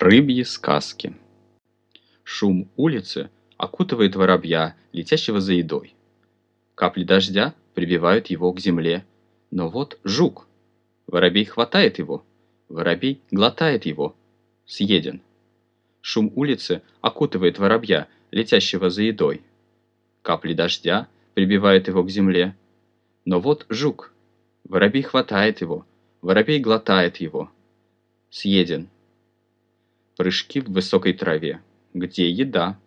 Рыбьи сказки. Шум улицы окутывает воробья, летящего за едой. Капли дождя прибивают его к земле. Но вот жук. Воробей хватает его. Воробей глотает его. Съеден. Шум улицы окутывает воробья, летящего за едой. Капли дождя прибивают его к земле. Но вот жук. Воробей хватает его. Воробей глотает его. Съеден. Прыжки в высокой траве. Где еда?